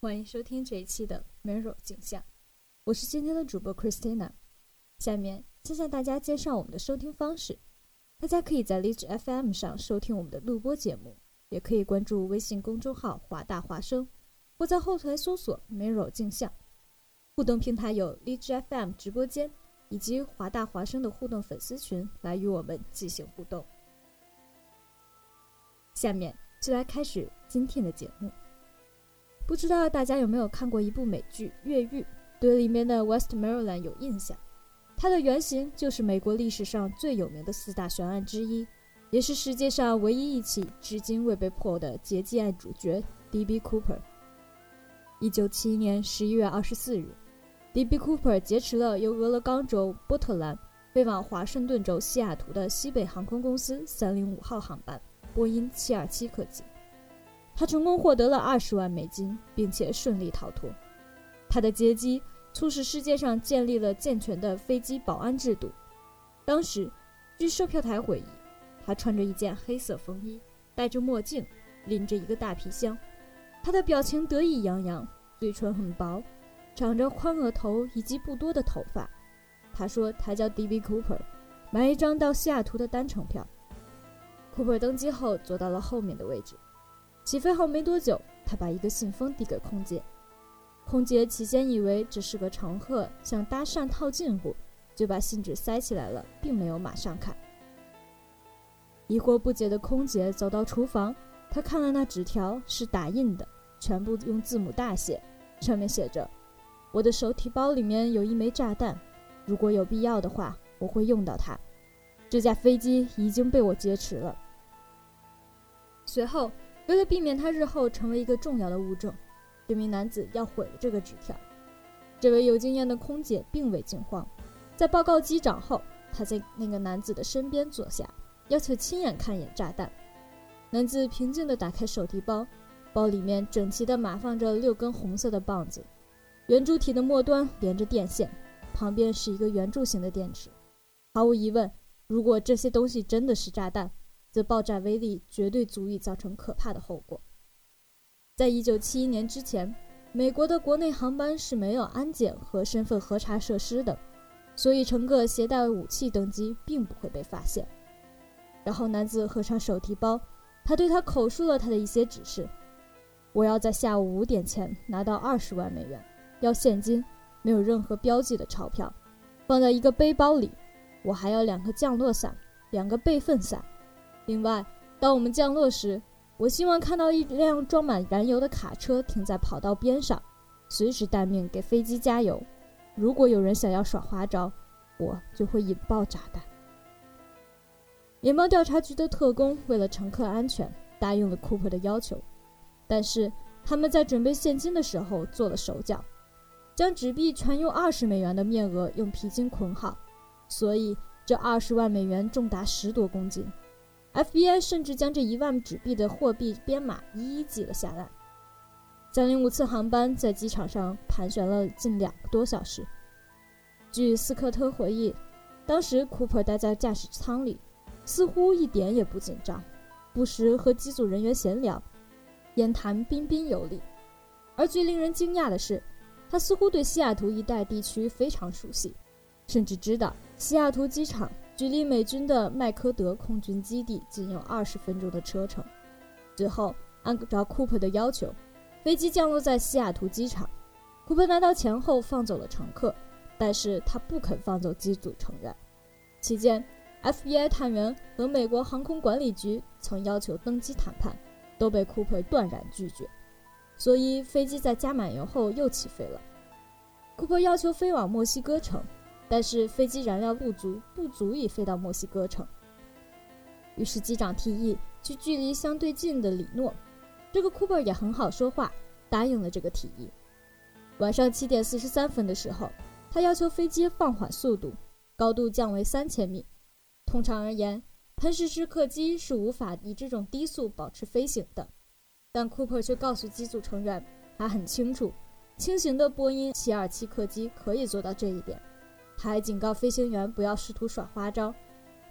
欢迎收听这一期的 Mirror 镜像，我是今天的主播 Christina。下面先向大家介绍我们的收听方式：大家可以在荔枝 FM 上收听我们的录播节目，也可以关注微信公众号“华大华声”，或在后台搜索 Mirror 镜像。互动平台有荔枝 FM 直播间以及华大华声的互动粉丝群，来与我们进行互动。下面就来开始今天的节目。不知道大家有没有看过一部美剧《越狱》，对里面的 Westmoreland 有印象。它的原型就是美国历史上最有名的四大悬案之一，也是世界上唯一一起至今未被破的劫机案主角 D.B. Cooper。一九七一年十一月二十四日，D.B. Cooper 劫持了由俄勒冈州波特兰飞往华盛顿州西雅图的西北航空公司三零五号航班波音七二七客机。他成功获得了二十万美金，并且顺利逃脱。他的劫机促使世界上建立了健全的飞机保安制度。当时，据售票台回忆，他穿着一件黑色风衣，戴着墨镜，拎着一个大皮箱。他的表情得意洋洋，嘴唇很薄，长着宽额头以及不多的头发。他说他叫 D.B. Cooper，买一张到西雅图的单程票。Cooper 登机后坐到了后面的位置。起飞后没多久，他把一个信封递给空姐。空姐起先以为这是个乘客想搭讪套近乎，就把信纸塞起来了，并没有马上看。疑惑不解的空姐走到厨房，她看了那纸条，是打印的，全部用字母大写，上面写着：“我的手提包里面有一枚炸弹，如果有必要的话，我会用到它。这架飞机已经被我劫持了。”随后。为了避免他日后成为一个重要的物证，这名男子要毁了这个纸条。这位有经验的空姐并未惊慌，在报告机长后，她在那个男子的身边坐下，要求亲眼看一眼炸弹。男子平静地打开手提包，包里面整齐地码放着六根红色的棒子，圆柱体的末端连着电线，旁边是一个圆柱形的电池。毫无疑问，如果这些东西真的是炸弹，则爆炸威力绝对足以造成可怕的后果。在一九七一年之前，美国的国内航班是没有安检和身份核查设施的，所以乘客携带武器登机并不会被发现。然后男子合上手提包，他对他口述了他的一些指示：我要在下午五点前拿到二十万美元，要现金，没有任何标记的钞票，放在一个背包里。我还要两个降落伞，两个备份伞。另外，当我们降落时，我希望看到一辆装满燃油的卡车停在跑道边上，随时待命给飞机加油。如果有人想要耍花招，我就会引爆炸弹。联邦调查局的特工为了乘客安全，答应了库珀的要求，但是他们在准备现金的时候做了手脚，将纸币全用二十美元的面额用皮筋捆好，所以这二十万美元重达十多公斤。FBI 甚至将这一万纸币的货币编码一一记了下来。三零五次航班在机场上盘旋了近两个多小时。据斯科特回忆，当时库珀待在驾驶舱里，似乎一点也不紧张，不时和机组人员闲聊，言谈彬彬有礼。而最令人惊讶的是，他似乎对西雅图一带地区非常熟悉，甚至知道西雅图机场距离美军的麦科德空军基地仅有二十分钟的车程。最后，按照库珀的要求，飞机降落在西雅图机场。库珀拿到钱后放走了乘客，但是他不肯放走机组成员。期间，FBI 探员和美国航空管理局曾要求登机谈判，都被库珀断然拒绝。所以，飞机在加满油后又起飞了。库珀要求飞往墨西哥城，但是飞机燃料不足，不足以飞到墨西哥城。于是机长提议去距离相对近的里诺。这个库珀也很好说话，答应了这个提议。晚上七点四十三分的时候，他要求飞机放缓速度，高度降为三千米。通常而言，喷射式客机是无法以这种低速保持飞行的。但库珀却告诉机组成员，他很清楚，轻型的波音727客机可以做到这一点。他还警告飞行员不要试图耍花招。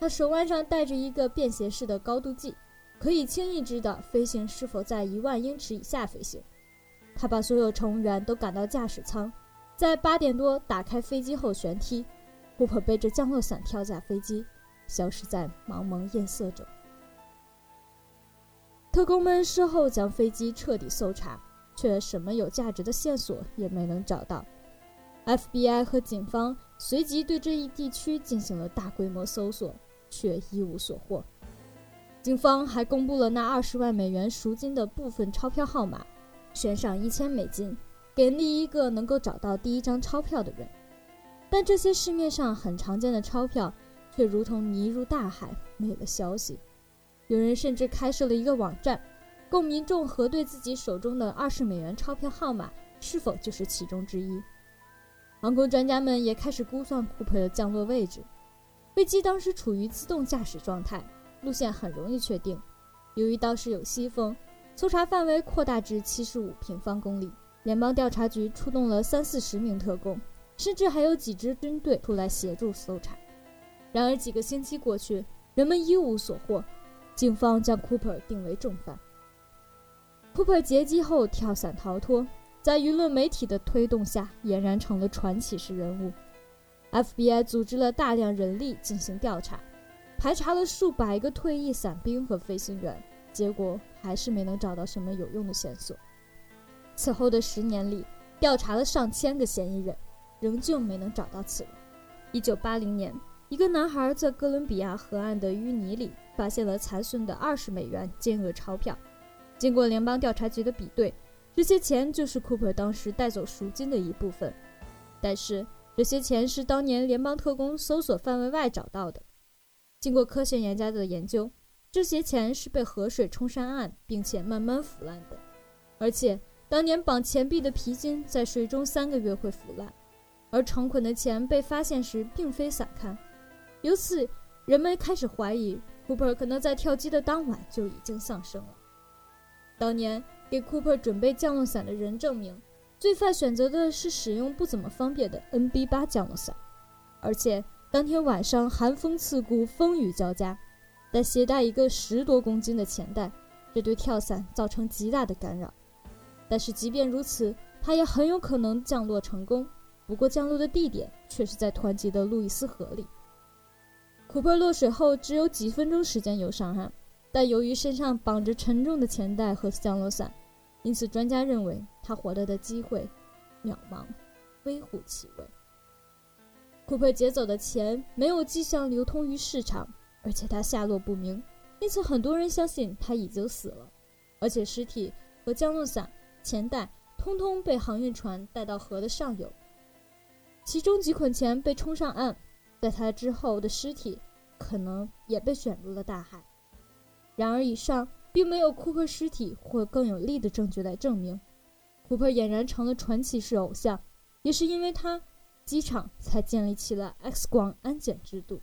他手腕上戴着一个便携式的高度计，可以轻易知道飞行是否在一万英尺以下飞行。他把所有乘务员都赶到驾驶舱，在八点多打开飞机后旋梯，库珀背着降落伞跳下飞机，消失在茫茫夜色中。特工们事后将飞机彻底搜查，却什么有价值的线索也没能找到。FBI 和警方随即对这一地区进行了大规模搜索，却一无所获。警方还公布了那二十万美元赎金的部分钞票号码，悬赏一千美金给第一个能够找到第一张钞票的人。但这些市面上很常见的钞票，却如同泥入大海，没了消息。有人甚至开设了一个网站，供民众核对自己手中的二十美元钞票号码是否就是其中之一。航空专家们也开始估算库珀的降落位置。飞机当时处于自动驾驶状态，路线很容易确定。由于当时有西风，搜查范围扩大至七十五平方公里。联邦调查局出动了三四十名特工，甚至还有几支军队出来协助搜查。然而几个星期过去，人们一无所获。警方将库珀定为重犯。库珀劫机后跳伞逃脱，在舆论媒体的推动下，俨然成了传奇式人物。FBI 组织了大量人力进行调查，排查了数百个退役伞兵和飞行员，结果还是没能找到什么有用的线索。此后的十年里，调查了上千个嫌疑人，仍旧没能找到此人。1980年，一个男孩在哥伦比亚河岸的淤泥里。发现了残损的二十美元金额钞票，经过联邦调查局的比对，这些钱就是库珀当时带走赎金的一部分。但是这些钱是当年联邦特工搜索范围外找到的。经过科学家的研究，这些钱是被河水冲上岸并且慢慢腐烂的。而且当年绑钱币的皮筋在水中三个月会腐烂，而成捆的钱被发现时并非散开。由此，人们开始怀疑。库珀可能在跳机的当晚就已经丧生了。当年给库珀准备降落伞的人证明，罪犯选择的是使用不怎么方便的 NB8 降落伞，而且当天晚上寒风刺骨，风雨交加，但携带一个十多公斤的钱袋，这对跳伞造成极大的干扰。但是即便如此，他也很有可能降落成功，不过降落的地点却是在湍急的路易斯河里。库珀落水后只有几分钟时间游上岸，但由于身上绑着沉重的钱袋和降落伞，因此专家认为他获得的机会渺茫，微乎其微。库珀劫走的钱没有迹象流通于市场，而且他下落不明，因此很多人相信他已经死了。而且尸体和降落伞、钱袋通通被航运船带到河的上游，其中几捆钱被冲上岸。在他之后的尸体可能也被卷入了大海。然而，以上并没有库克尸体或更有力的证据来证明，库克俨然成了传奇式偶像。也是因为他，机场才建立起了 X 光安检制度。